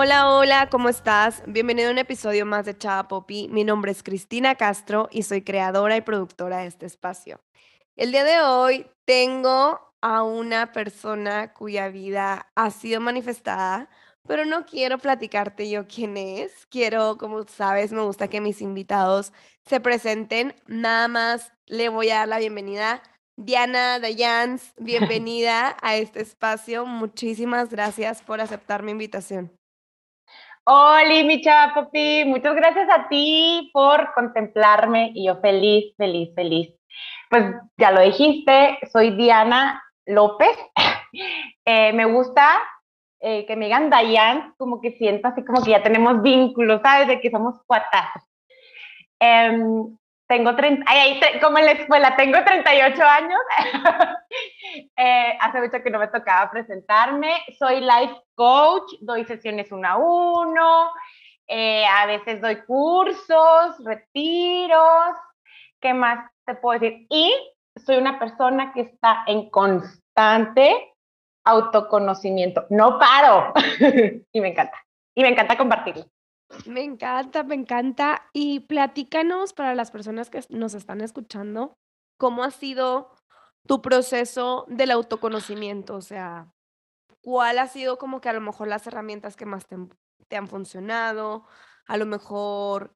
Hola, hola, ¿cómo estás? Bienvenido a un episodio más de Chava Poppy. Mi nombre es Cristina Castro y soy creadora y productora de este espacio. El día de hoy tengo a una persona cuya vida ha sido manifestada, pero no quiero platicarte yo quién es. Quiero, como sabes, me gusta que mis invitados se presenten. Nada más le voy a dar la bienvenida. Diana Dayans, bienvenida a este espacio. Muchísimas gracias por aceptar mi invitación. Hola, mi chava muchas gracias a ti por contemplarme y yo feliz, feliz, feliz. Pues ya lo dijiste, soy Diana López. Eh, me gusta eh, que me digan Dayan, como que siento así como que ya tenemos vínculos, ¿sabes? De que somos cuatazos. Em, tengo 30, ay, como en la escuela, tengo 38 años. eh, hace mucho que no me tocaba presentarme. Soy life coach, doy sesiones uno a uno, eh, a veces doy cursos, retiros. ¿Qué más te puedo decir? Y soy una persona que está en constante autoconocimiento. No paro. y me encanta. Y me encanta compartirlo. Me encanta, me encanta. Y platícanos para las personas que nos están escuchando, ¿cómo ha sido tu proceso del autoconocimiento? O sea, ¿cuál ha sido como que a lo mejor las herramientas que más te, han funcionado? A lo mejor,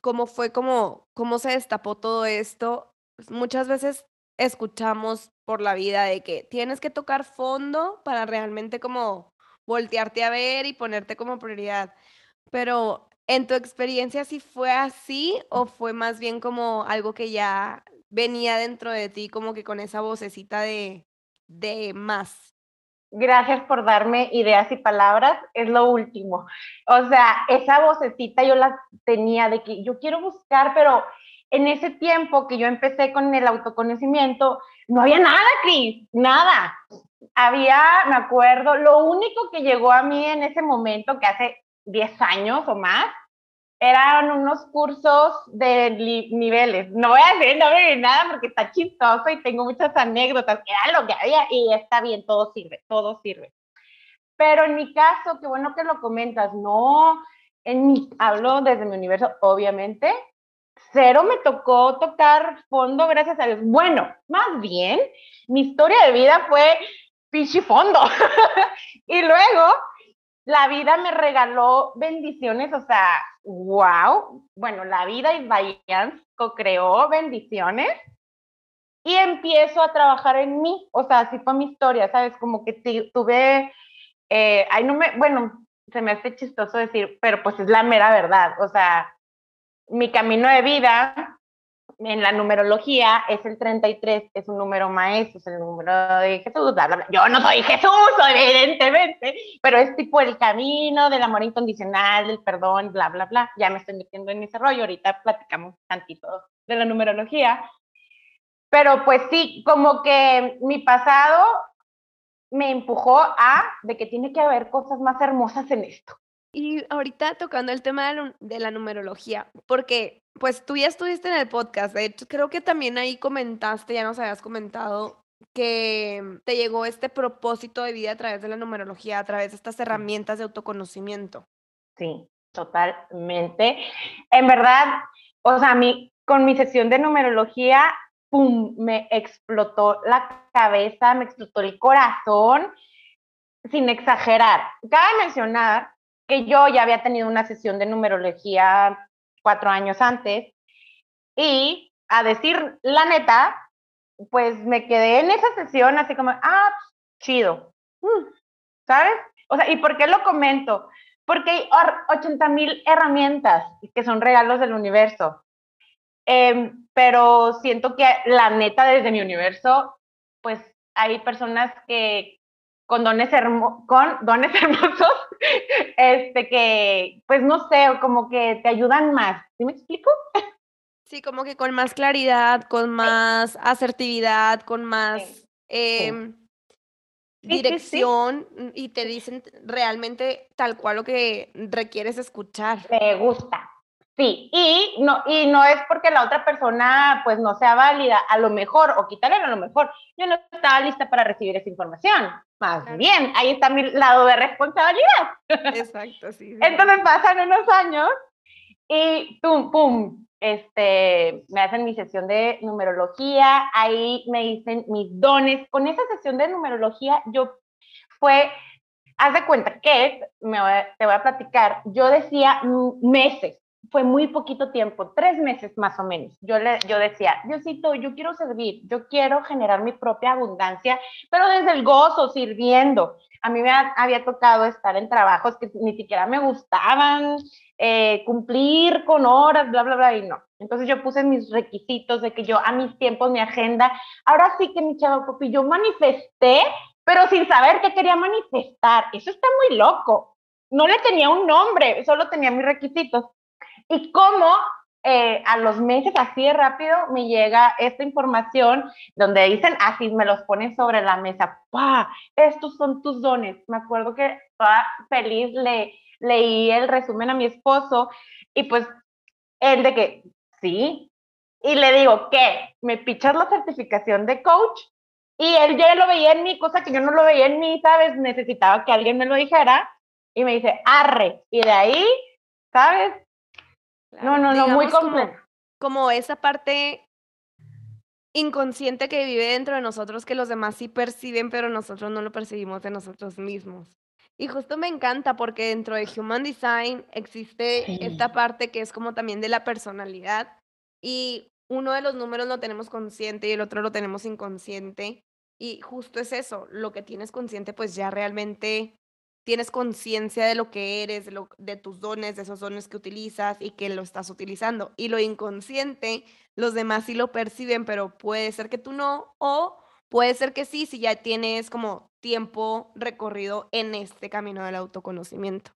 ¿cómo fue como, cómo se destapó todo esto? Pues muchas veces escuchamos por la vida de que tienes que tocar fondo para realmente como voltearte a ver y ponerte como prioridad. Pero, ¿en tu experiencia sí fue así o fue más bien como algo que ya venía dentro de ti, como que con esa vocecita de de más? Gracias por darme ideas y palabras, es lo último. O sea, esa vocecita yo la tenía de que yo quiero buscar, pero en ese tiempo que yo empecé con el autoconocimiento, no había nada, Cris, nada. Había, me acuerdo, lo único que llegó a mí en ese momento, que hace 10 años o más, eran unos cursos de niveles. No voy a decir nombre ni nada porque está chistoso y tengo muchas anécdotas. Era lo que había y está bien, todo sirve, todo sirve. Pero en mi caso, qué bueno que lo comentas, no, en mi, hablo desde mi universo, obviamente, cero me tocó tocar fondo, gracias a Dios. Bueno, más bien, mi historia de vida fue fondo y luego la vida me regaló bendiciones, o sea, wow. Bueno, la vida y Bayans co-creó bendiciones y empiezo a trabajar en mí, o sea, así fue mi historia, ¿sabes? Como que tuve, eh, no me, bueno, se me hace chistoso decir, pero pues es la mera verdad, o sea, mi camino de vida en la numerología es el 33, es un número maestro, es el número de Jesús. Yo no soy Jesús, evidentemente, pero es tipo el camino del amor incondicional, del perdón, bla, bla, bla. Ya me estoy metiendo en ese rollo, ahorita platicamos tantito de la numerología. Pero pues sí, como que mi pasado me empujó a de que tiene que haber cosas más hermosas en esto. Y ahorita tocando el tema de la numerología, porque pues tú ya estuviste en el podcast, de hecho, creo que también ahí comentaste, ya nos habías comentado que te llegó este propósito de vida a través de la numerología, a través de estas herramientas de autoconocimiento. Sí, totalmente. En verdad, o sea, mi, con mi sesión de numerología, ¡pum!, me explotó la cabeza, me explotó el corazón, sin exagerar. Cabe mencionar que yo ya había tenido una sesión de numerología cuatro años antes y a decir la neta, pues me quedé en esa sesión así como, ah, chido, mm, ¿sabes? O sea, ¿y por qué lo comento? Porque hay 80 mil herramientas que son regalos del universo. Em, pero siento que la neta desde mi universo, pues hay personas que, con dones, con dones hermosos, este que, pues no sé, como que te ayudan más. ¿Sí me explico? Sí, como que con más claridad, con más asertividad, con más em, dirección y te dicen realmente tal cual lo que requieres escuchar. Me gusta. Sí, y no, y no es porque la otra persona pues no sea válida, a lo mejor, o quitarle a lo mejor, yo no estaba lista para recibir esa información. Más bien, ahí está mi lado de responsabilidad. Exacto, sí. Entonces pasan unos años y pum, pum, este, me hacen mi sesión de numerología, ahí me dicen mis dones. Con esa sesión de numerología yo fue, haz de cuenta que, me te voy a platicar, yo decía meses, fue muy poquito tiempo, tres meses más o menos. Yo, le, yo decía, Diosito, yo quiero servir, yo quiero generar mi propia abundancia, pero desde el gozo, sirviendo. A mí me había tocado estar en trabajos que ni siquiera me gustaban, eh, cumplir con horas, bla, bla, bla, y no. Entonces yo puse mis requisitos de que yo a mis tiempos, mi agenda, ahora sí que mi chavo Popi, yo manifesté, pero sin saber qué quería manifestar. Eso está muy loco. No le tenía un nombre, solo tenía mis requisitos. Y cómo eh, a los meses, así de rápido, me llega esta información donde dicen, así me los ponen sobre la mesa, ¡pa! Estos son tus dones. Me acuerdo que toda feliz le leí el resumen a mi esposo y pues él de que, sí. Y le digo, ¿qué? ¿Me pichas la certificación de coach? Y él ya lo veía en mí, cosa que yo no lo veía en mí, ¿sabes? Necesitaba que alguien me lo dijera. Y me dice, arre. Y de ahí, ¿sabes? No, no, no, muy complejo. Como, esa parte inconsciente que vive dentro de nosotros que los demás sí perciben, pero nosotros no lo percibimos de nosotros mismos. Y justo me encanta porque dentro de Human Design existe esta parte que es como también de la personalidad y uno de los números lo tenemos consciente y el otro lo tenemos inconsciente. Y justo es eso, lo que tienes consciente pues ya realmente tienes conciencia de lo que eres, de, tus dones, de esos dones que utilizas y que lo estás utilizando. Y lo inconsciente, los demás sí lo perciben, pero puede ser que tú no, o puede ser que sí, si ya tienes como tiempo recorrido en este camino del autoconocimiento.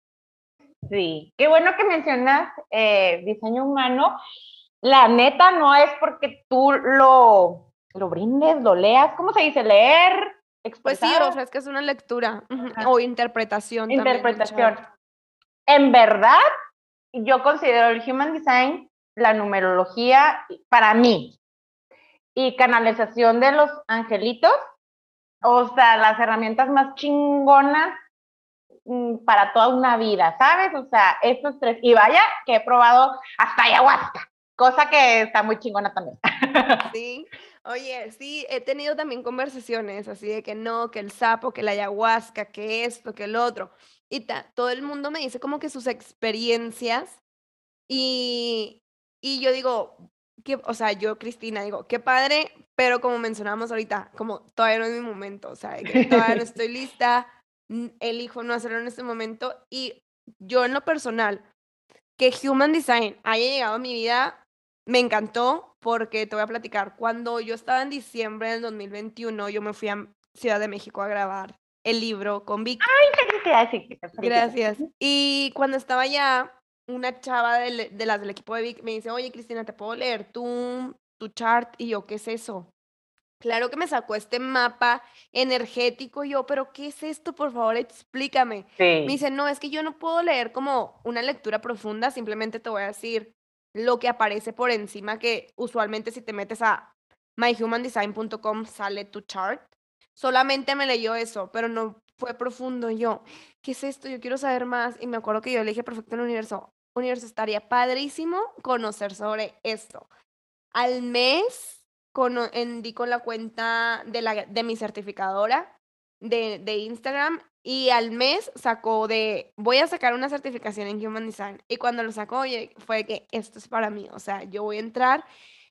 Sí, qué bueno que mencionas eh, diseño humano. La neta no es porque tú lo, lo brindes, lo leas, ¿cómo se dice? Leer, pues sí, o sea, es que es una lectura o interpretación. Interpretación. en verdad, yo considero el Human Design la numerología para mí y canalización de los angelitos, o sea, las herramientas más chingonas mm, para toda una vida, ¿sabes? O sea, estos tres. Y vaya, que he probado hasta ayahuasca, cosa que está muy chingona también. Sí, Oye, sí, he tenido también conversaciones así de que no, que el sapo, que la ayahuasca, que esto, que el otro. Y todo el mundo me dice como que sus experiencias y, y yo digo, que, o sea, yo, Cristina, digo, qué padre, pero como mencionamos ahorita, como todavía no es mi momento, o sea, que todavía no estoy lista, elijo no hacerlo en este momento. Y yo en lo personal, que Human Design haya llegado a mi vida, me encantó, porque te voy a platicar. Cuando yo estaba en diciembre del 2021, yo me fui a Ciudad de México a grabar el libro con Vic. ¡Ay, felicidades! Gracias. Y cuando estaba allá, una chava de, de las del equipo de Vic me dice, oye, Cristina, ¿te puedo leer tu, tu chart? Y yo, ¿qué es eso? Claro que me sacó este mapa energético yo, pero ¿qué es esto? Por favor, explícame. Me dice, no, es que yo no puedo leer como una lectura profunda, simplemente te voy a decir lo que aparece por encima, que usualmente si te metes a myhumandesign.com sale tu chart. Solamente me leyó eso, pero no fue profundo. Yo, ¿qué es esto? Yo quiero saber más. Y me acuerdo que yo le dije, perfecto, en el universo, universo, estaría padrísimo conocer sobre esto. Al mes, con, di con la cuenta de, la, de mi certificadora de, de Instagram y al mes sacó de, voy a sacar una certificación en Human Design. Y cuando lo sacó, oye, fue que esto es para mí. O sea, yo voy a entrar,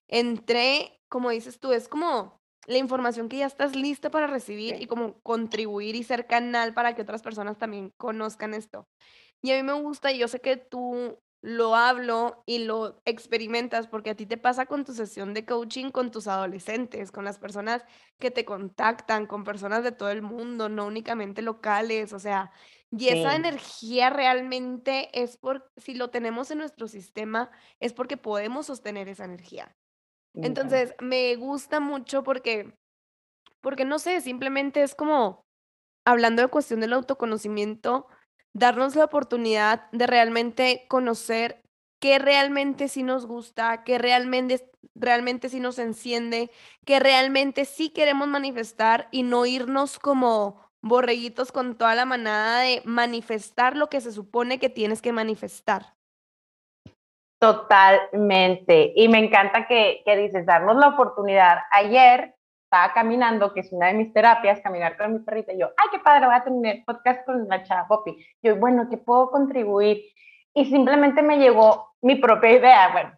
entré, como dices tú, es como la información que ya estás lista para recibir y como contribuir y ser canal para que otras personas también conozcan esto. Y a mí me gusta, y yo sé que tú lo hablo y lo experimentas porque a ti te pasa con tu sesión de coaching con tus adolescentes, con las personas que te contactan, con personas de todo el mundo, no únicamente locales, o sea, y esa energía realmente es por, si lo tenemos en nuestro sistema, es porque podemos sostener esa energía. Entonces, me gusta mucho porque, porque no sé, simplemente es como, hablando de cuestión del autoconocimiento, darnos la oportunidad de realmente conocer qué realmente sí nos gusta, qué realmente, realmente sí nos enciende, que realmente sí queremos manifestar y no irnos como borreguitos con toda la manada de manifestar lo que se supone que tienes que manifestar. Totalmente. Y me encanta que, que dices, darnos la oportunidad. Ayer estaba caminando, que es una de mis terapias, caminar con mi perrita, y yo, ay, qué padre, voy a tener podcast con la chava Poppy. Yo, bueno, ¿qué puedo contribuir? Y simplemente me llegó mi propia idea, bueno,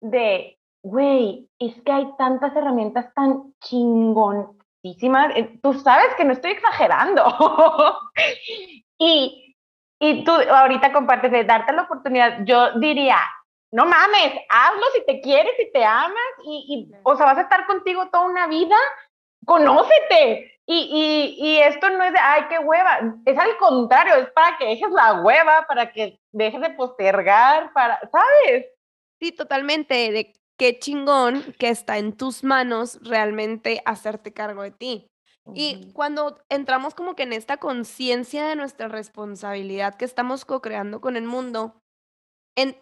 de, güey, es que hay tantas herramientas tan chingonísimas, eh, tú sabes que no estoy exagerando. y, y tú ahorita compartes de darte la oportunidad, yo diría, no mames, hazlo si te quieres, si te amas, y, o sea, vas a estar contigo toda una vida, conócete. Y, y, y, esto no es de, ay, qué hueva, es al contrario, es para que dejes la hueva, para que dejes de postergar, para, ¿sabes? Sí, totalmente, de qué chingón que está en tus manos realmente hacerte cargo de ti. Y cuando entramos como que en esta conciencia de nuestra responsabilidad que estamos co-creando con el mundo,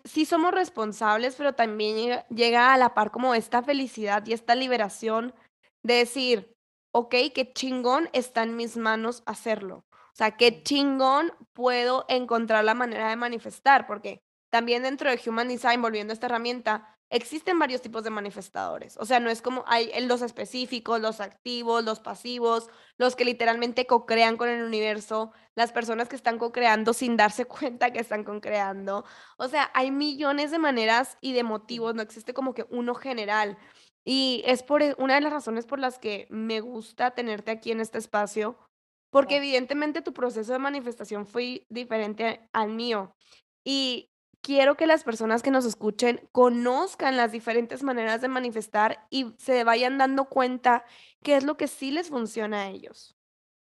sí somos responsables, pero también llega, a la par como esta felicidad y esta liberación de decir, ok, qué chingón está en mis manos hacerlo. O sea, qué chingón puedo encontrar la manera de manifestar, porque también dentro de Human Design, volviendo a esta herramienta, existen varios tipos de manifestadores. O sea, no es como hay los específicos, los activos, los pasivos, los que literalmente co-crean con el universo, las personas que están co-creando sin darse cuenta que están co-creando. O sea, hay millones de maneras y de motivos, no existe como que uno general. Y es por e, una de las razones por las que me gusta tenerte aquí en este espacio, porque evidentemente tu proceso de manifestación fue diferente al mío. Y quiero que las personas que nos escuchen conozcan las diferentes maneras de manifestar y se vayan dando cuenta qué es lo que sí les funciona a ellos.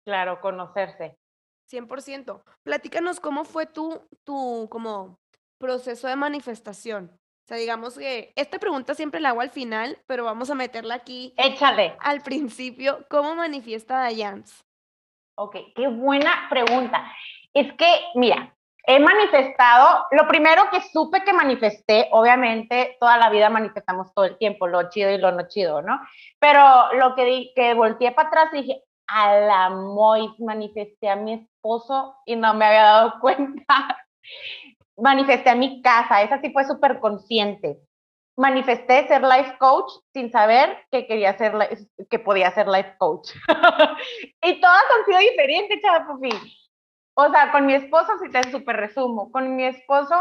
Claro, conocerse. 100%. Platícanos cómo fue tu, tu como proceso de manifestación. O sea, digamos que esta pregunta siempre la hago al final, pero vamos a meterla aquí. Échale. Al principio, ¿cómo manifiesta Dayans? Ok, qué buena pregunta. Es que, mira, he manifestado, lo primero que supe que manifesté, obviamente toda la vida manifestamos todo el tiempo, lo chido y lo no chido, ¿no? Pero lo que, di, que volteé para atrás y dije, a la Mois manifesté a mi esposo y no me había dado cuenta. manifesté a mi casa, esa sí fue súper consciente. Manifesté ser life coach sin saber que quería ser, que podía ser life coach. y todas han sido diferentes, chaval, o sea, con mi esposo, si te súper resumo, con mi esposo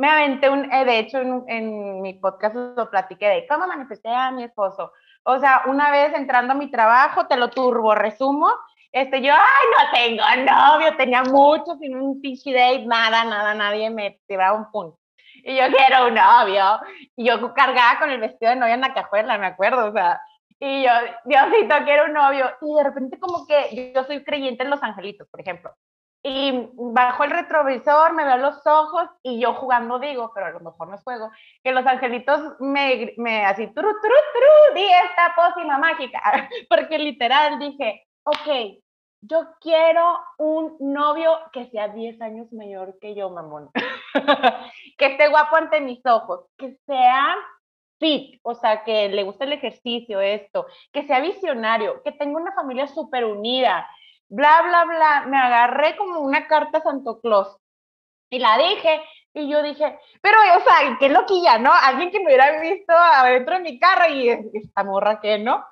me aventé un, eh, de hecho en, mi podcast lo platiqué de cómo manifesté a mi esposo. O sea, una vez entrando a mi trabajo, te lo turbo resumo, este, yo, ay, no tengo novio, tenía mucho sin un pinche date, nada, nada, nadie me tiraba un punto. Y yo quiero un novio. Y yo cargaba con el vestido de novia en la cajuela, me acuerdo, o sea, y yo, Diosito, quiero un novio. Y de repente como que yo soy creyente en los angelitos, por ejemplo y bajo el retrovisor, me veo los ojos y yo jugando digo, pero a lo mejor no es juego, que los angelitos me, me así, tru, tru, tru, di esta pócima mágica, porque literal dije, ok, yo quiero un novio que sea 10 años mayor que yo, mamón, que esté guapo ante mis ojos, que sea fit, o sea, que le guste el ejercicio, esto, que sea visionario, que tenga una familia súper unida, bla, bla, bla, me agarré como una carta a Santo Claus y la dije y yo dije, pero, o sea, qué loquilla, ¿no? Alguien que me hubiera visto adentro de mi carro y esta morra que, ¿no?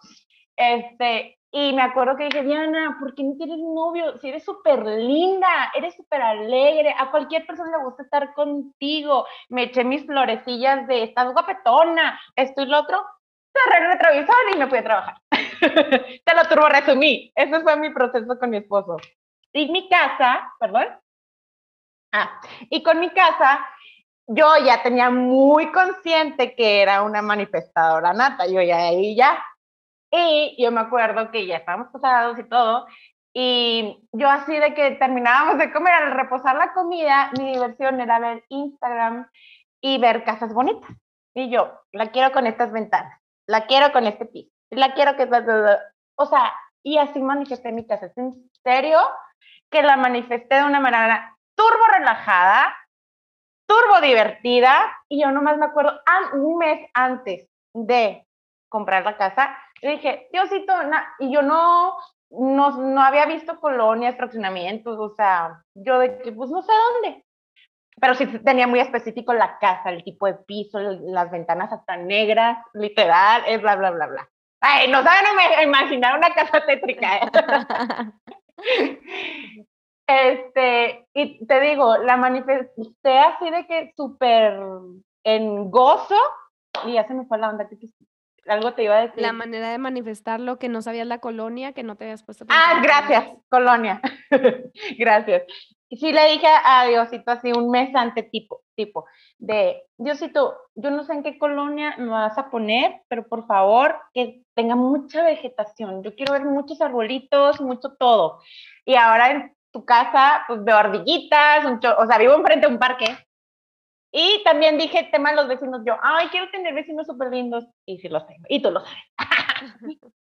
Este, y me acuerdo que dije, Diana, ¿por qué no tienes novio? Si eres súper linda, eres súper alegre, a cualquier persona le gusta estar contigo. Me eché mis florecillas de, estás guapetona, esto y lo otro. Cerré el retrovisor y me fui a trabajar. Te lo turbo resumí. Ese fue mi proceso con mi esposo. Y mi casa, perdón. Ah, y con mi casa, yo ya tenía muy consciente que era una manifestadora nata. Yo ya ahí ya. Y yo me acuerdo que ya estábamos casados y todo. Y yo así de que terminábamos de comer, al reposar la comida, mi diversión era ver Instagram y ver casas bonitas. Y yo, la quiero con estas ventanas, la quiero con este piso, la quiero que... O sea, y así manifesté mi casa. Es en serio que la manifesté de una manera turbo relajada, turbo divertida y yo nomás me acuerdo un mes antes de comprar la casa, le dije, Diosito, y yo no, no, no había visto colonias, fraccionamientos, o sea, yo de que, pues no sé dónde. Pero sí tenía muy específico la casa, el tipo de piso, las ventanas hasta negras, literal, es bla, bla, bla, bla. Ay, no saben imaginar una casa tétrica. ¿eh? este, y te digo, la manifesté así de que súper en gozo, y ya se me fue la onda que algo te iba a decir. La manera de manifestarlo, que no sabías la colonia, que no te habías puesto. Ah, gracias, colonia. gracias. Y sí le dije a Diosito así un mes antes, tipo, tipo, de, Diosito, yo no sé en qué colonia me vas a poner, pero por favor que tenga mucha vegetación. Yo quiero ver muchos arbolitos, mucho todo. Y ahora en tu casa, pues veo ardillitas, o sea, vivo enfrente de un parque, y también dije tema de los vecinos, yo, ay, quiero tener vecinos súper lindos. Y sí los tengo. Y tú lo sabes.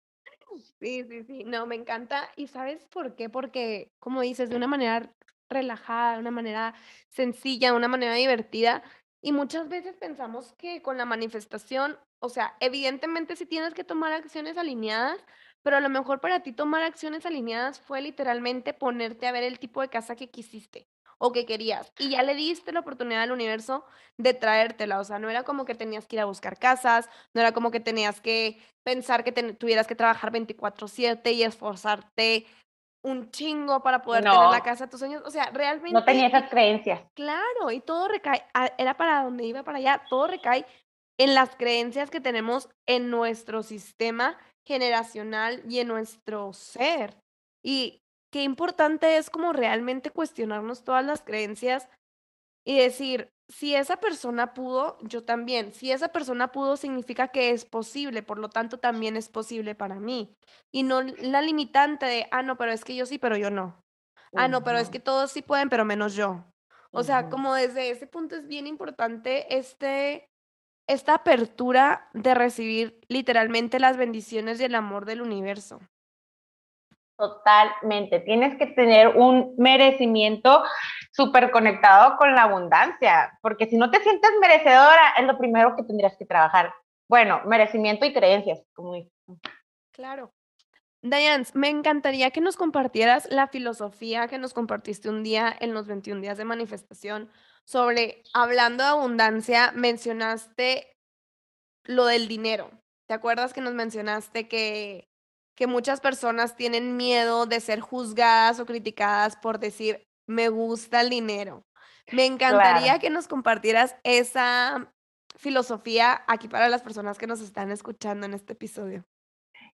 Sí, sí, sí. No, me encanta. ¿Y sabes por qué? Porque, como dices, de una manera relajada, de una manera sencilla, de una manera divertida. Y muchas veces pensamos que con la manifestación, o sea, evidentemente sí tienes que tomar acciones alineadas, pero a lo mejor para ti tomar acciones alineadas fue literalmente ponerte a ver el tipo de casa que quisiste o que querías. Y ya le diste la oportunidad al universo de traértela. O sea, no era como que tenías que ir a buscar casas, no era como que tenías que pensar que tuvieras que trabajar 24/7 y esforzarte un chingo para poder tener la casa de tus sueños. O sea, realmente... No tenía esas creencias. Claro, y todo recae, era para donde iba para allá, todo recae en las creencias que tenemos en nuestro sistema generacional y en nuestro ser. Y qué importante es como realmente cuestionarnos todas las creencias y decir, si esa persona pudo, yo también. Si esa persona pudo, significa que es posible, por lo tanto también es posible para mí. Y no la limitante de, ah, no, pero es que yo sí, pero yo no. Ah, no, pero es que todos sí pueden, pero menos yo. O sea, como desde ese punto es bien importante este, esta apertura de recibir literalmente las bendiciones y el amor del universo. Totalmente. Tienes que tener un merecimiento súper conectado con la abundancia, porque si no te sientes merecedora, es lo primero que tendrías que trabajar. Bueno, merecimiento y creencias, como Claro. Diane, me encantaría que nos compartieras la filosofía que nos compartiste un día en los 21 días de manifestación sobre, hablando de abundancia, mencionaste lo del dinero. ¿Te acuerdas que nos mencionaste que que muchas personas tienen miedo de ser juzgadas o criticadas por decir, me gusta el dinero. Me encantaría que nos compartieras esa filosofía aquí para las personas que nos están escuchando en este episodio.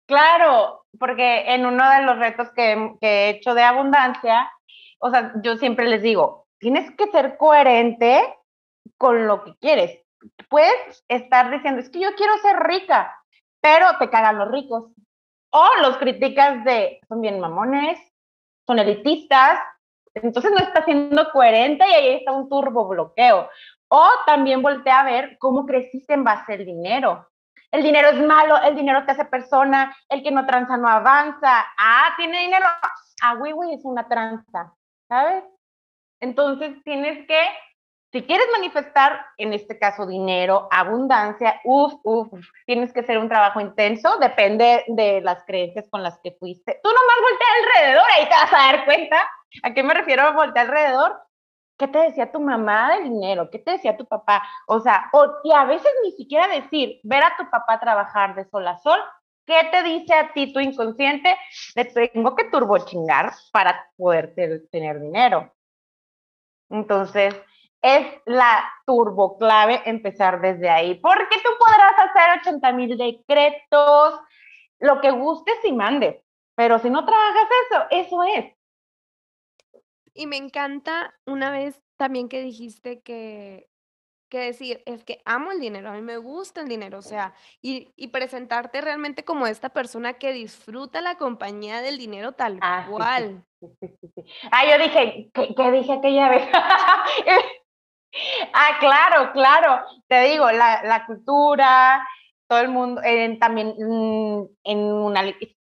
Claro, porque en uno de los retos que, que he hecho de abundancia, o sea, yo siempre les digo, tienes que ser coherente con lo que quieres. Puedes estar diciendo, es que yo quiero ser rica, pero te cagan los ricos. O los criticas de, son bien mamones, son elitistas, entonces no está siendo coherente y ahí está un turbo bloqueo. O también voltea a ver cómo creciste en base al dinero. El dinero es malo, el dinero te hace persona, el que no tranza no avanza. Ah, tiene dinero. Ah, güey, es una tranza, ¿sabes? Entonces tienes que si quieres manifestar, en este caso, dinero, abundancia, uff, uff, tienes que hacer un trabajo intenso, depende de las creencias con las que fuiste. Tú nomás voltea alrededor, ahí te vas a dar cuenta. ¿A qué me refiero a voltear alrededor? ¿Qué te decía tu mamá de dinero? ¿Qué te decía tu papá? O sea, o, y a veces ni siquiera decir, ver a tu papá trabajar de sol a sol, ¿qué te dice a ti tu inconsciente? Le tengo que turbochingar para poder tener dinero. Entonces, es la turbo clave empezar desde ahí, porque tú podrás hacer 80 mil decretos, lo que gustes y mandes, pero si no trabajas eso, eso es. Y me encanta una vez también que dijiste que, que decir, es que amo el dinero, a mí me gusta el dinero, o sea, y, y presentarte realmente como esta persona que disfruta la compañía del dinero tal ah, cual. ah, yo dije, ¿qué, qué dije aquella vez? Ah, claro, claro. Te digo, la, la cultura, todo el mundo, también mm, en una,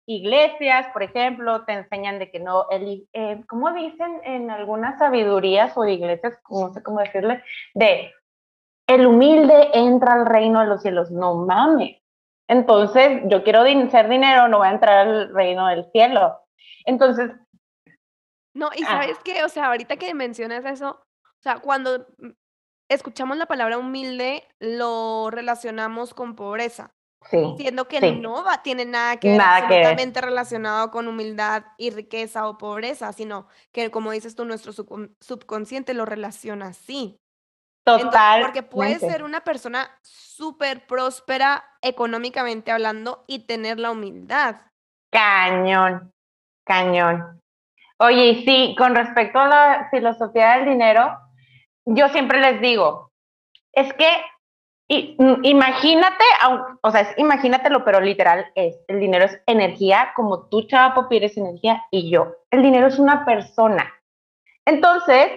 iglesias, por ejemplo, te enseñan de que no, el, eh, ¿cómo dicen en algunas sabidurías o iglesias, no sé cómo decirle, de el humilde entra al reino de los cielos? No mames. Entonces, yo quiero ser dinero, no voy a entrar al reino del cielo. Entonces... No, y ah. sabes qué, o sea, ahorita que mencionas eso, sea, cuando escuchamos la palabra humilde, lo relacionamos con pobreza. Sí, siendo que no va, tiene nada que ver absolutamente relacionado con humildad y riqueza o pobreza, sino que, como dices tú, nuestro subconsciente lo relaciona así. Total. Porque puedes ser una persona súper próspera económicamente hablando y tener la humildad. Cañón, cañón. Oye, y sí, con respecto a la filosofía del dinero, yo siempre les digo, es que imagínate, o sea, imagínatelo, pero literal es, el dinero es energía, como tú, Chava Popi, energía, y yo. El dinero es una persona. Entonces,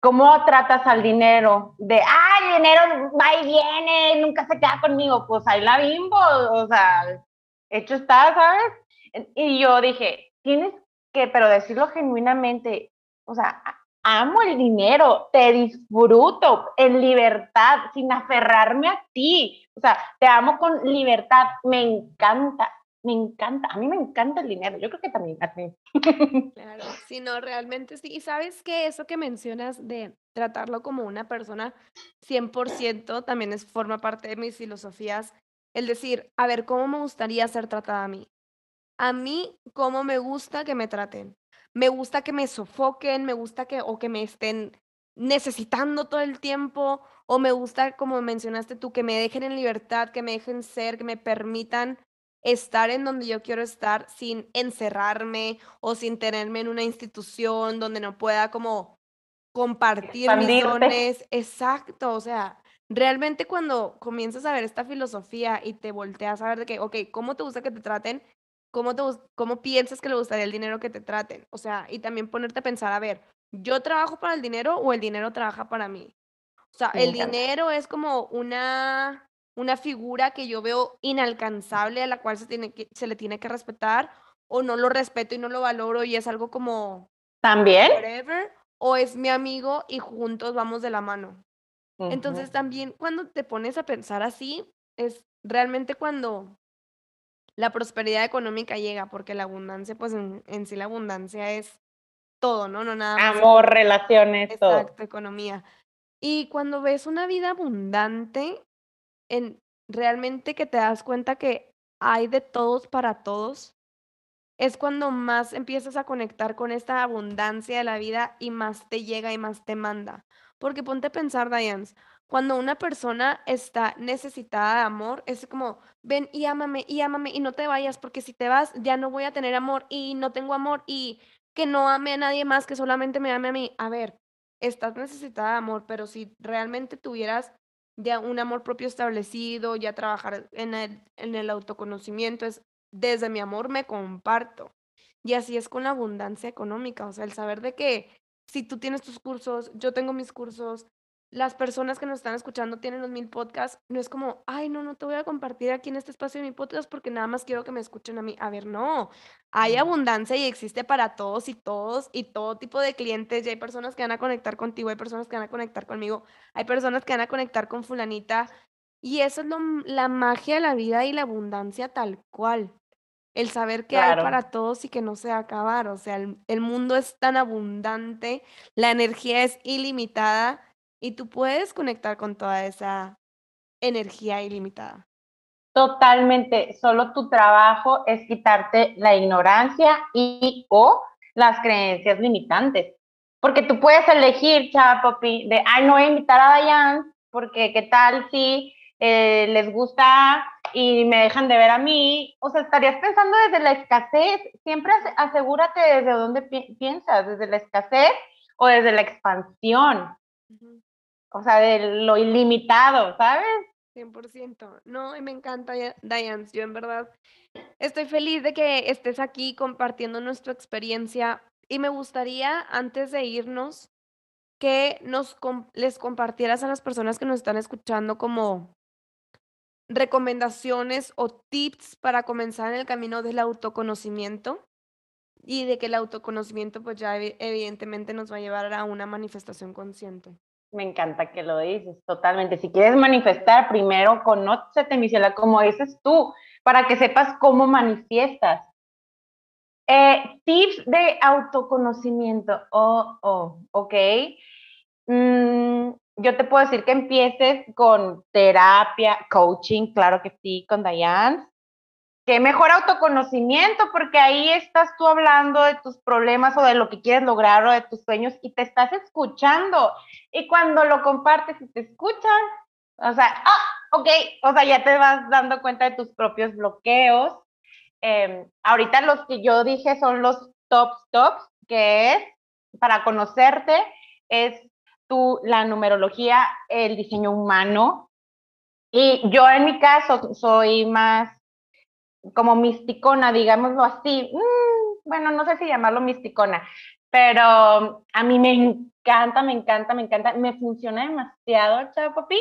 ¿cómo tratas al dinero? De, ah, el dinero va y viene, nunca se queda conmigo. Pues ahí la bimbo, o sea, hecho está, ¿sabes? Y yo dije, tienes que, pero decirlo genuinamente, o sea, amo el dinero, te disfruto en libertad, sin aferrarme a ti. O sea, te amo con libertad, me encanta, me encanta. A mí me encanta el dinero, yo creo que también a ti. Claro, sí, no, realmente sí. Y sabes que eso que mencionas de tratarlo como una persona 100% también es, forma parte de mis filosofías. El decir, a ver, ¿cómo me gustaría ser tratada a mí? A mí, ¿cómo me gusta que me traten? Me gusta que me sofoquen, me gusta que o que me estén necesitando todo el tiempo, o me gusta, como mencionaste tú, que me dejen en libertad, que me dejen ser, que me permitan estar en donde yo quiero estar sin encerrarme o sin tenerme en una institución donde no pueda como compartir mis dones. Exacto, o sea, realmente cuando comienzas a ver esta filosofía y te volteas a ver de que, ok, ¿cómo te gusta que te traten? ¿Cómo, te, ¿Cómo piensas que le gustaría el dinero que te traten? O sea, y también ponerte a pensar, a ver, ¿yo trabajo para el dinero o el dinero trabaja para mí? O sea, el dinero es como una, una figura que yo veo inalcanzable a la cual se, tiene que, se le tiene que respetar o no lo respeto y no lo valoro y es algo como... También. o es mi amigo y juntos vamos de la mano. Entonces también cuando te pones a pensar así, es realmente cuando la prosperidad económica llega, porque la abundancia, pues en, sí la abundancia es todo, ¿no? No nada más. Amor, relaciones, todo. Exacto, economía. Y cuando ves una vida abundante, en, realmente que te das cuenta que hay de todos para todos, es cuando más empiezas a conectar con esta abundancia de la vida y más te llega y más te manda. Porque ponte a pensar, Diane, cuando una persona está necesitada de amor, es como, ven y ámame y ámame y no te vayas, porque si te vas ya no voy a tener amor y no tengo amor y que no ame a nadie más, que solamente me ame a mí. A ver, estás necesitada de amor, pero si realmente tuvieras ya un amor propio establecido, ya trabajar en el, en el autoconocimiento, es desde mi amor me comparto. Y así es con la abundancia económica, o sea, el saber de que si tú tienes tus cursos, yo tengo mis cursos, las personas que nos están escuchando tienen los mil podcasts, no es como, ay, no, no te voy a compartir aquí en este espacio de mi podcast porque nada más quiero que me escuchen a mí. A ver, no, hay abundancia y existe para todos y todos y todo tipo de clientes y hay personas que van a conectar contigo, hay personas que van a conectar conmigo, hay personas que van a conectar con fulanita y eso es la magia de la vida y la abundancia tal cual. El saber que hay para todos y que no se va a acabar. O sea, el mundo es tan abundante, la energía es ilimitada y tú puedes conectar con toda esa energía ilimitada. Totalmente, solo tu trabajo es quitarte la ignorancia y o las creencias limitantes. Porque tú puedes elegir, chava papi, de, ay, no voy a invitar a Dayan, porque qué tal si eh, les gusta y me dejan de ver a mí. O sea, estarías pensando desde la escasez. Siempre asegúrate desde dónde piensas, desde la escasez o desde la expansión o sea, de lo ilimitado, ¿sabes? 100%. No, me encanta, Diane. Yo en verdad estoy feliz de que estés aquí compartiendo nuestra experiencia y me gustaría, antes de irnos, que nos les compartieras a las personas que nos están escuchando como recomendaciones o tips para comenzar en el camino del autoconocimiento y de que el autoconocimiento pues ya evidentemente nos va a llevar a una manifestación consciente. Me encanta que lo dices, totalmente. Si quieres manifestar, primero conócete, Michela, como dices tú, para que sepas cómo manifiestas. Eh, tips de autoconocimiento. Oh, oh, ok. Mm, yo te puedo decir que empieces con terapia, coaching, claro que sí, con Diane. Que mejor autoconocimiento, porque ahí estás tú hablando de tus problemas o de lo que quieres lograr o de tus sueños y te estás escuchando. Y cuando lo compartes y te escuchan, o sea, ah, ok, o sea, ya te vas dando cuenta de tus propios bloqueos. Em, ahorita los que yo dije son los tops, tops, que es para conocerte, es tú, la numerología, el diseño humano. Y yo en mi caso soy más como misticona, digámoslo así. Mm, bueno, no sé si llamarlo misticona, pero a mí me encanta, me encanta, me encanta, me funciona demasiado, Papi,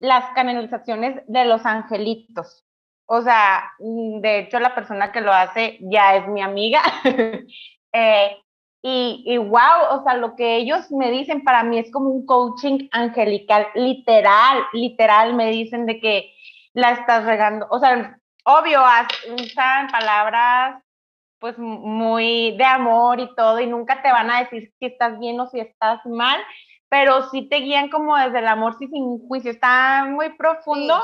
las canalizaciones de los angelitos. O sea, mm, de hecho la persona que lo hace ya es mi amiga. eh, y, y wow, o sea, lo que ellos me dicen para mí es como un coaching angelical, literal, literal, me dicen de que la estás regando. O sea, obvio, usan palabras pues muy de amor y todo, y nunca te van a decir si estás bien o si estás mal, pero sí te guían como desde el amor, sí sin juicio, está muy profundo.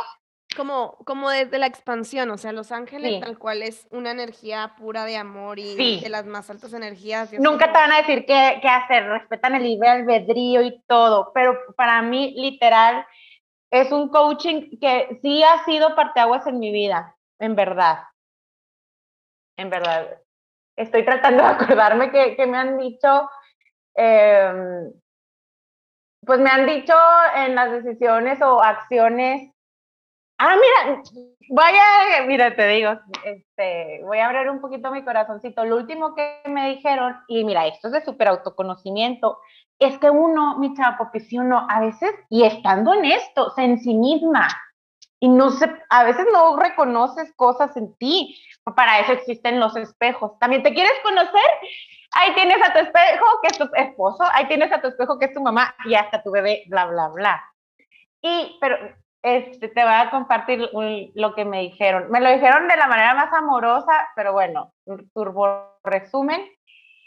Como, como desde la expansión, o sea, Los Ángeles tal cual es una energía pura de amor y de las más altas energías. Nunca te van a decir qué, qué, hacer, respetan el libre albedrío y todo, pero para mí, literal, es un coaching que sí ha sido parteaguas en mi vida, en verdad. En verdad. Estoy tratando de acordarme que, me han dicho, eh, pues me han dicho en las decisiones o acciones Ah, mira, vaya, mira, te digo, este, voy a abrir un poquito mi corazoncito. Lo último que me dijeron, y mira, esto es de súper autoconocimiento, es que uno, mi chavo, que si uno a veces, y estando en esto, en sí misma, y no se, a veces no reconoces cosas en ti, para eso existen los espejos. También te quieres conocer, ahí tienes a tu espejo que es tu esposo, ahí tienes a tu espejo que es tu mamá y hasta tu bebé, bla, bla, bla. Y, pero este, te voy a compartir lo que me dijeron. Me lo dijeron de la manera más amorosa, pero bueno, turbo resumen.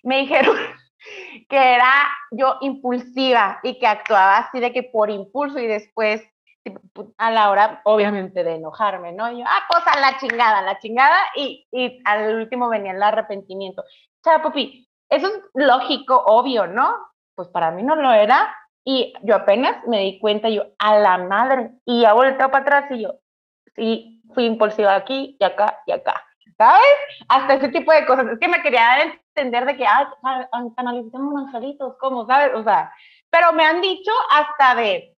Me dijeron que era yo impulsiva y que actuaba así de que por impulso y después a la hora, obviamente, de enojarme, ¿no? Y yo, ah, pues a la chingada, la chingada, y, y al último venía el arrepentimiento. O sea, papi, eso es lógico, obvio, ¿no? Pues para mí no lo era, y yo apenas me di cuenta, yo, a la madre, y ya volteo para atrás y yo, sí, fui impulsiva aquí y acá y acá, ¿sabes? Hasta ese tipo de cosas. Es que me quería a entender de que, ah, canalicemos angelitos, ¿cómo, sabes? O sea, pero me han dicho hasta de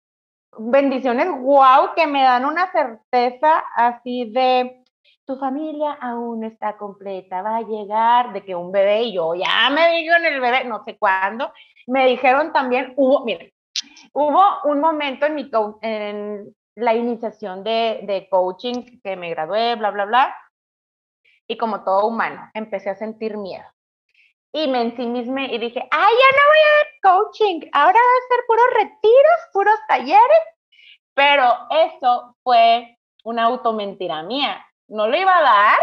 bendiciones, wow, que me dan una certeza así de, tu familia aún está completa, va a llegar de que un bebé, y yo ya me digo en el bebé, no sé cuándo, me dijeron también, hubo, miren, hubo un momento en, mi en la iniciación de, de coaching que me gradué, bla, bla, bla, y como todo humano, empecé a sentir miedo. Y me ensimismé y dije, ay, ya no voy a dar coaching, ahora va a ser puros retiros, puros talleres. Pero eso fue una automentira mía. No lo iba a dar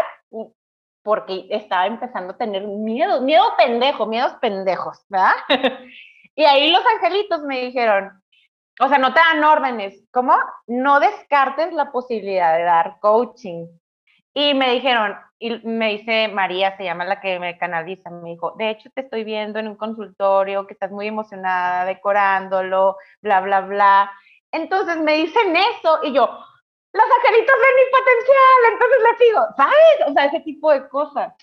porque estaba empezando a tener miedo, miedo pendejo, miedos pendejos, ¿verdad? y ahí los angelitos me dijeron, o sea, no te dan órdenes, ¿cómo? No descartes la posibilidad de dar coaching. Y me dijeron, y me dice María, se llama la que me canaliza, me dijo, de hecho te estoy viendo en un consultorio que estás muy emocionada decorándolo, bla, bla, bla. Entonces me dicen eso y yo, los angelitos ven mi potencial, entonces les digo, ¿sabes? O sea, ese tipo de cosas.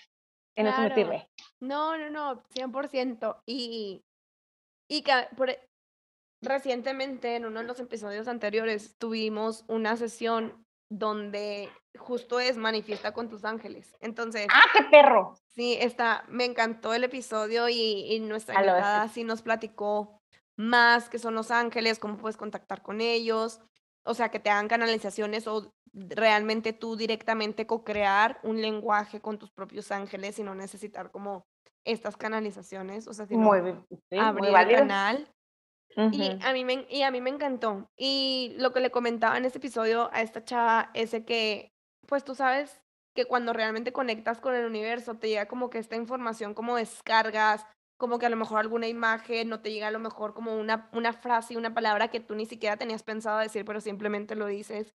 En eso me sirve. No, no, no, 100%. Y, y que por, e, recientemente en uno de los episodios anteriores tuvimos una sesión donde justo es manifiesta con tus ángeles. Entonces. ¡Ah, qué perro! Sí, está, me encantó el episodio y, y nuestra invitada sí nos platicó más qué son los ángeles, cómo puedes contactar con ellos. o sea, que te hagan canalizaciones o realmente tú directamente co-crear un lenguaje con tus propios ángeles y no necesitar como estas canalizaciones, o sea, sino Muy, sí, abrir muy el canal. Y a mí me y a mí me encantó. Y lo que le comentaba en este episodio a esta chava es que, pues, tú sabes que cuando realmente conectas con el universo, te llega como que esta información como descargas, como que a lo mejor alguna imagen, no te llega a lo mejor como una una frase y una palabra que tú ni siquiera tenías pensado decir, pero simplemente lo dices.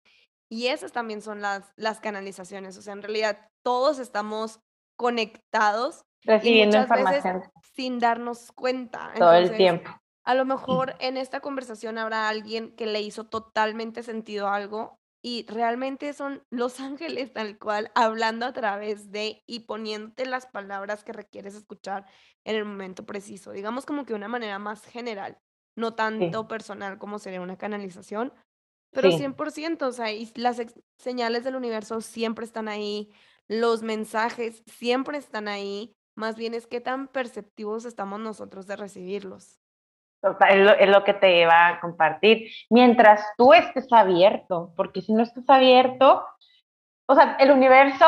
Y esas también son las las canalizaciones, o sea, en realidad todos estamos conectados y Recibiendo veces información sin darnos cuenta. todo el tiempo. A lo mejor en esta conversación habrá alguien que le hizo totalmente sentido algo y realmente son los ángeles tal cual hablando a través de y poniéndote las palabras que requieres escuchar en el momento preciso. Digamos como que una manera más general, no Sí, tanto personal como sería una canalización, pero sí. 100%, o sea, y las señales del universo siempre están ahí, los mensajes siempre están ahí, más bien es qué tan perceptivos estamos nosotros de recibirlos. Es lo, que te iba a compartir. Mientras tú estés abierto, porque si no estás abierto, o sea, el universo,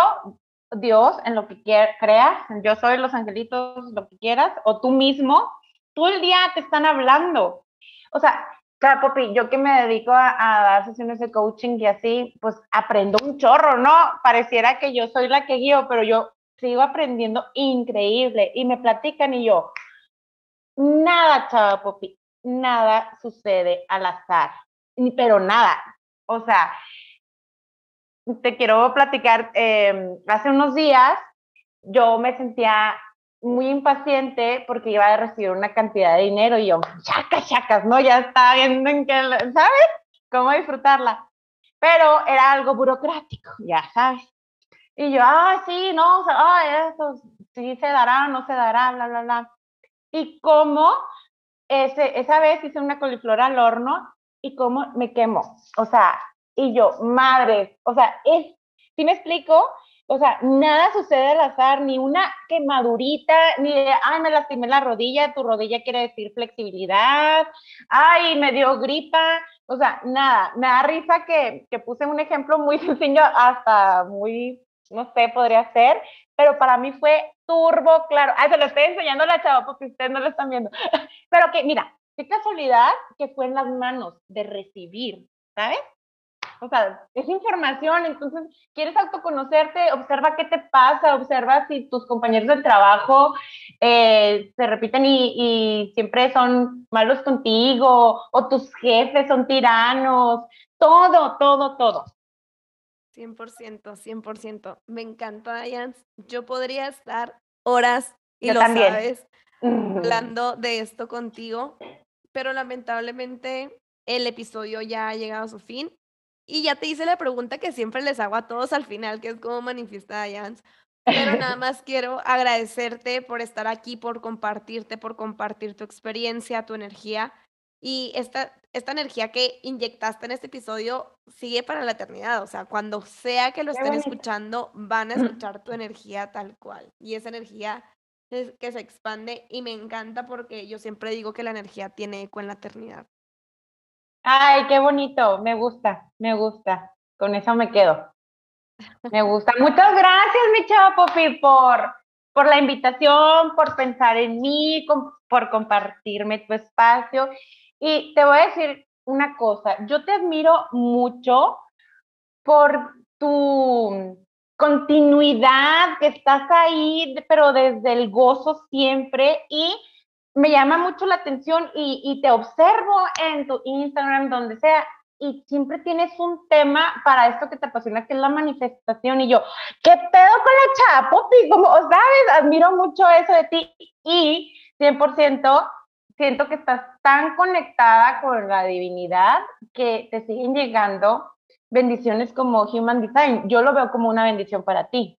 Dios, en lo que creas, yo soy los angelitos, lo que quieras, o tú mismo, todo el día te están hablando. O sea, claro, Popi, yo que me dedico a, a dar sesiones de coaching y así, pues aprendo un chorro, ¿no? Pareciera que yo soy la que guío, pero yo sigo aprendiendo increíble y me platican y yo, Nada, chava Popi, nada sucede al azar, pero nada. O sea, te quiero platicar, eh, hace unos días yo me sentía muy impaciente porque iba a recibir una cantidad de dinero y yo, chacas, chacas, ¿no? Ya estaba viendo en qué, ¿sabes? Cómo disfrutarla. Pero era algo burocrático, ya sabes. Y yo, ah, sí, no, o sea, ah, eso, sí se dará, no se dará, bla, bla, bla. Y cómo ese, esa vez hice una coliflor al horno y cómo me quemó. O sea, y yo, madre, o sea, es, ¿sí me explico? O sea, nada sucede al azar, ni una quemadurita, ni de, ay, me lastimé la rodilla, tu rodilla quiere decir flexibilidad, ay, me dio gripa, o sea, nada, me da risa que, que puse un ejemplo muy sencillo, hasta muy, no sé, podría ser, pero para mí fue turbo, claro. Ay, se lo estoy enseñando a la chava porque ustedes no lo están viendo. Pero que, mira, qué casualidad que fue en las manos de recibir, ¿sabes? O sea, es información, entonces quieres autoconocerte, observa qué te pasa, observa si tus compañeros del trabajo eh, se repiten y, y, siempre son malos contigo, o tus jefes son tiranos, todo, todo, todo. 100%, 100%. Me encanta, Jans. Yo podría estar horas, y Yo lo también. sabes, hablando de esto contigo, pero lamentablemente el episodio ya ha llegado a su fin. Y ya te hice la pregunta que siempre les hago a todos al final, que es cómo manifiesta Jans. Pero nada más quiero agradecerte por estar aquí, por compartirte, por compartir tu experiencia, tu energía. Y esta, esta energía que inyectaste en este episodio sigue para la eternidad. O sea, cuando sea que lo estén escuchando, van a escuchar tu energía tal cual. Y esa energía es que se expande y me encanta porque yo siempre digo que la energía tiene eco en la eternidad. Ay, qué bonito, me gusta, me gusta. Con eso me quedo. Me gusta. Muchas gracias, mi chava Popi, por, por la invitación, por pensar en mí, por compartirme tu espacio. Y te voy a decir una cosa, yo te admiro mucho por tu continuidad, que estás ahí, pero desde el gozo siempre y me llama mucho la atención y, te observo en tu Instagram, donde sea, y siempre tienes un tema para esto que te apasiona, que es la manifestación. Y yo, ¿qué pedo con la chapopi? Como, ¿sabes? Admiro mucho eso de ti y 100% siento que estás tan conectada con la divinidad que te siguen llegando bendiciones como Human Design. Yo lo veo como una bendición para ti.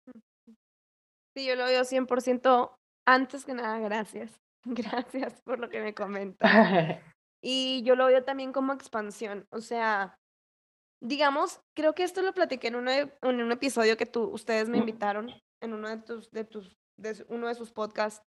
Sí, yo lo veo 100%. Antes que nada, gracias. Gracias por lo que me comentas. Y yo lo veo también como expansión. O sea, digamos, creo que esto lo platiqué en, uno de, en un episodio que tú, ustedes me invitaron, en uno de tus, de tus, de uno de sus podcasts.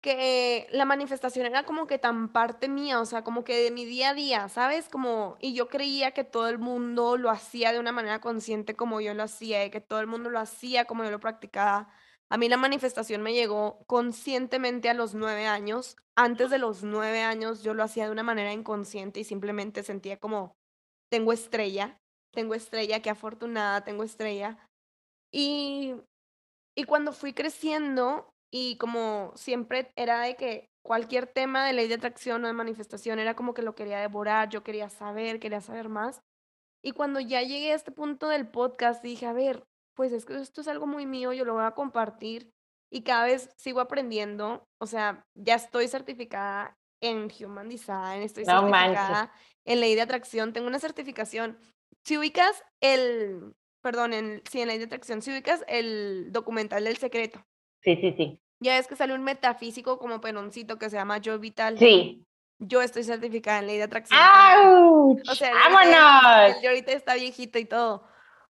Que la manifestación era como que tan parte mía, o sea, como que de mi día a día, ¿sabes? Como y yo creía que todo el mundo lo hacía de una manera consciente como yo lo hacía, y que todo el mundo lo hacía como yo lo practicaba. A mí la manifestación me llegó conscientemente a los 9 años. Antes de los 9 años yo lo hacía de una manera inconsciente y simplemente sentía como, tengo estrella, tengo estrella, qué afortunada, tengo estrella. Y y cuando fui creciendo, y como siempre era de que cualquier tema de ley de atracción o de manifestación era como que lo quería devorar, yo quería saber, quería saber más. Y cuando ya llegué a este punto del podcast, dije, a ver, pues es que esto es algo muy mío, yo lo voy a compartir y cada vez sigo aprendiendo, o sea, ya estoy certificada en Human Design, estoy No manches. certificada en ley de atracción, tengo una certificación. Si ubicas el, perdón, en, sí, en ley de atracción, si ubicas el documental del secreto. Sí, sí, sí. Ya ves que sale un metafísico como peroncito que se llama Yo Vital. Sí. Yo estoy certificada en ley de atracción. ¡Auch! O sea, ¡Vámonos! él ahorita está viejito y todo.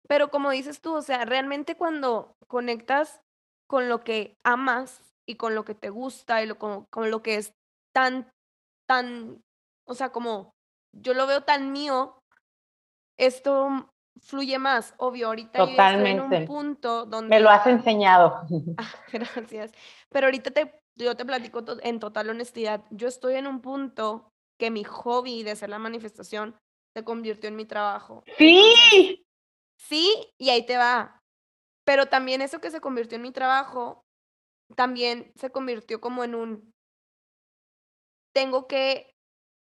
Pero como dices tú, o sea, realmente cuando conectas con lo que amas y con lo que te gusta y lo, con, con lo que es tan, tan, o sea, como yo lo veo tan mío, esto fluye más. Obvio, ahorita yo estoy en un punto donde... Me lo has enseñado. Ah, gracias. Pero ahorita te, yo te platico to- en total honestidad. Yo estoy en un punto que mi hobby de hacer la manifestación se convirtió en mi trabajo. ¡Sí! sí, y ahí te va. Pero también eso que se convirtió en mi trabajo, también se convirtió como en un, tengo que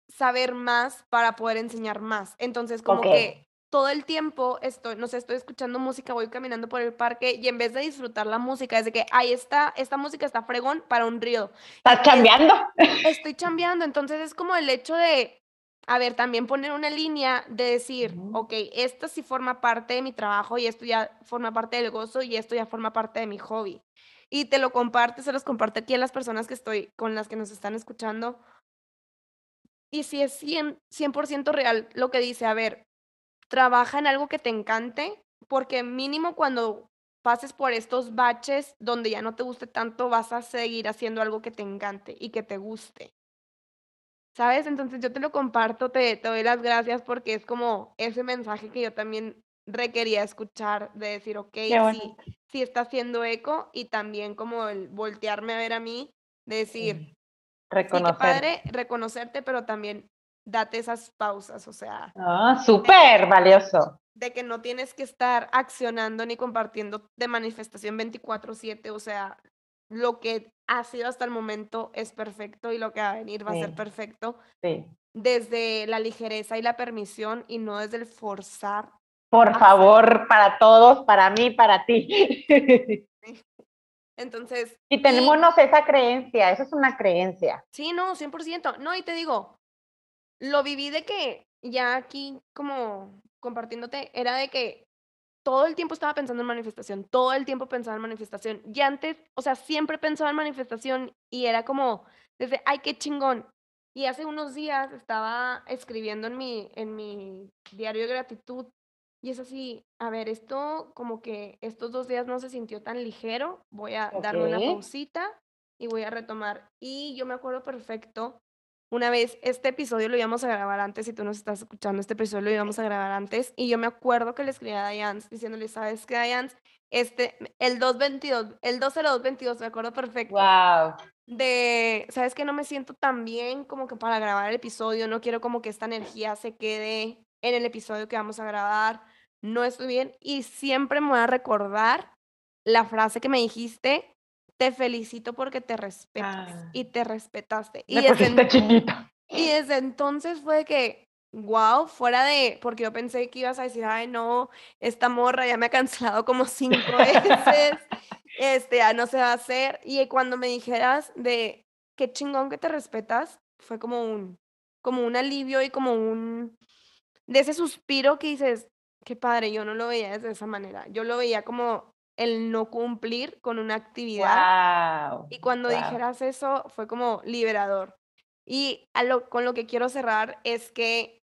saber más para poder enseñar más. Entonces, como que todo el tiempo estoy, no sé, estoy escuchando música, voy caminando por el parque y en vez de disfrutar la música, es de que, ahí está, esta música está fregón para un río. ¿Estás chambeando? Estoy chambeando, entonces es como el hecho de, a ver, también poner una línea de decir, Ujú. ok, esto sí forma parte de mi trabajo y esto ya forma parte del gozo y esto ya forma parte de mi hobby. Y te lo comparte, se los comparte aquí a las personas que estoy, con las que nos están escuchando. Y si es 100, 100% real lo que dice, a ver, trabaja en algo que te encante, porque mínimo cuando pases por estos baches donde ya no te guste tanto, vas a seguir haciendo algo que te encante y que te guste. ¿Sabes? Entonces yo te lo comparto, te, te doy las gracias porque es como ese mensaje que yo también requería escuchar de decir, ok, sí, está haciendo eco y también como el voltearme a ver a mí, de decir, sí, qué Reconocer. padre reconocerte, pero también date esas pausas, o sea, Ah, súper valioso. de que no tienes que estar accionando ni compartiendo de manifestación 24/7, o sea, lo que ha sido hasta el momento es perfecto y lo que va a venir va a ser perfecto Sí. desde la ligereza y la permisión y no desde el forzar. Por favor, para todos, para mí, para ti. Entonces, y tenémonos esa creencia, eso es una creencia. sí, no, 100%. No, y te digo, lo viví de que ya aquí como compartiéndote, era de que todo el tiempo estaba pensando en manifestación, todo el tiempo pensaba en manifestación. Y antes, o sea, siempre pensaba en manifestación y era como desde, ay, qué chingón. Y hace unos días estaba escribiendo en mi, en mi diario de gratitud y es así, a ver, esto como que estos dos días no se sintió tan ligero, voy a darme una pausita y voy a retomar. Y yo me acuerdo perfecto, una vez, este episodio lo íbamos a grabar antes, si tú nos estás escuchando, este episodio lo íbamos a grabar antes, y yo me acuerdo que le escribí a Diane diciéndole, ¿sabes qué, Diane? Este, el 222, el 20222, me acuerdo perfecto Wow. de, ¿sabes que No me siento tan bien como que para grabar el episodio, no quiero como que esta energía se quede en el episodio que vamos a grabar, no estoy bien y siempre me voy a recordar la frase que me dijiste, te felicito porque te respetas Ah. y te respetaste. Y desde, en- y desde entonces fue que, wow, fuera de, porque yo pensé que ibas a decir, ay no, esta morra ya me ha cancelado como cinco veces este, ya no se va a hacer. Y cuando me dijeras de qué chingón que te respetas, fue como un, como un alivio y como un, de ese suspiro que dices, qué padre, yo no lo veía desde esa manera. Yo lo veía como el no cumplir con una actividad. Wow. Y cuando wow. dijeras eso, fue como liberador. Y a lo, con lo que quiero cerrar es que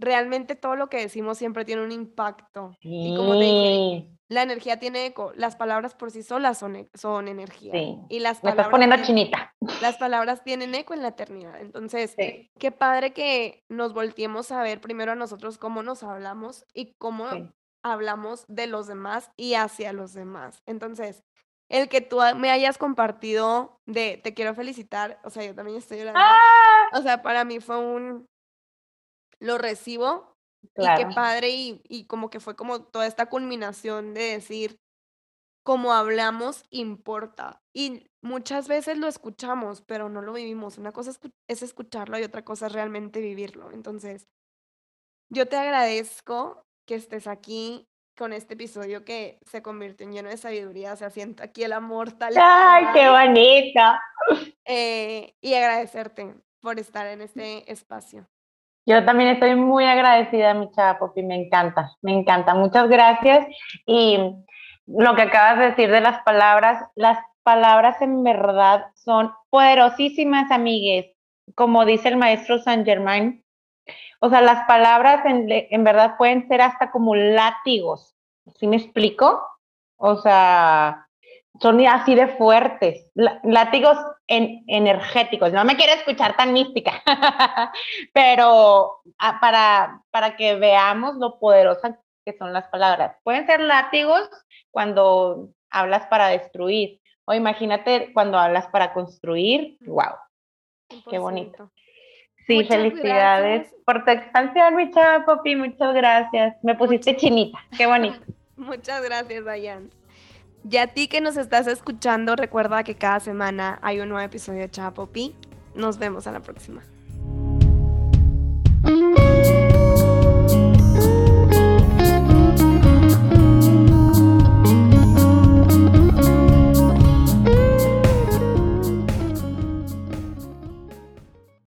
realmente todo lo que decimos siempre tiene un impacto. Y como te dije, la energía tiene eco. Las palabras por sí solas son, e, son energía. Sí. Y las Me palabras estás poniendo tienen- chinita. las palabras tienen eco en la eternidad. Entonces, Sí. qué padre que nos volteemos a ver primero a nosotros cómo nos hablamos y cómo Sí. Hablamos de los demás y hacia los demás. Entonces, el que tú me hayas compartido de te quiero felicitar, o sea, yo también estoy llorando. ¡Ah! O sea, para mí fue un lo recibo y qué padre y, y como que fue como toda esta culminación de decir cómo hablamos importa y muchas veces lo escuchamos pero no lo vivimos una cosa es escucharlo y otra cosa es realmente vivirlo entonces yo te agradezco que estés aquí con este episodio que se convirtió en lleno de sabiduría se sienta aquí el amor tal ¡Ay, qué cual, bonito! eh, y agradecerte por estar en este espacio Yo también estoy muy agradecida, mi chava Popi, me encanta, me encanta. Muchas gracias. Y lo que acabas de decir de las palabras, las palabras en verdad son poderosísimas, amigues. Como dice el maestro Saint Germain, o sea, las palabras en, en verdad pueden ser hasta como látigos. ¿Sí me explico? O sea, son así de fuertes, lá- látigos en, energéticos. No me quiero escuchar tan mística, pero ah, para, para que veamos lo poderosas que son las palabras. Pueden ser látigos cuando hablas para destruir, o imagínate cuando hablas para construir. ¡Wow! Qué bonito. 100%. Sí, Muchas felicidades gracias. por tu expansión, mi chava Popi. Muchas gracias. Me pusiste chinita. Qué bonito. Muchas gracias, Dayan. Y a ti que nos estás escuchando, recuerda que cada semana hay un nuevo episodio de Chapopi. Nos vemos a la próxima.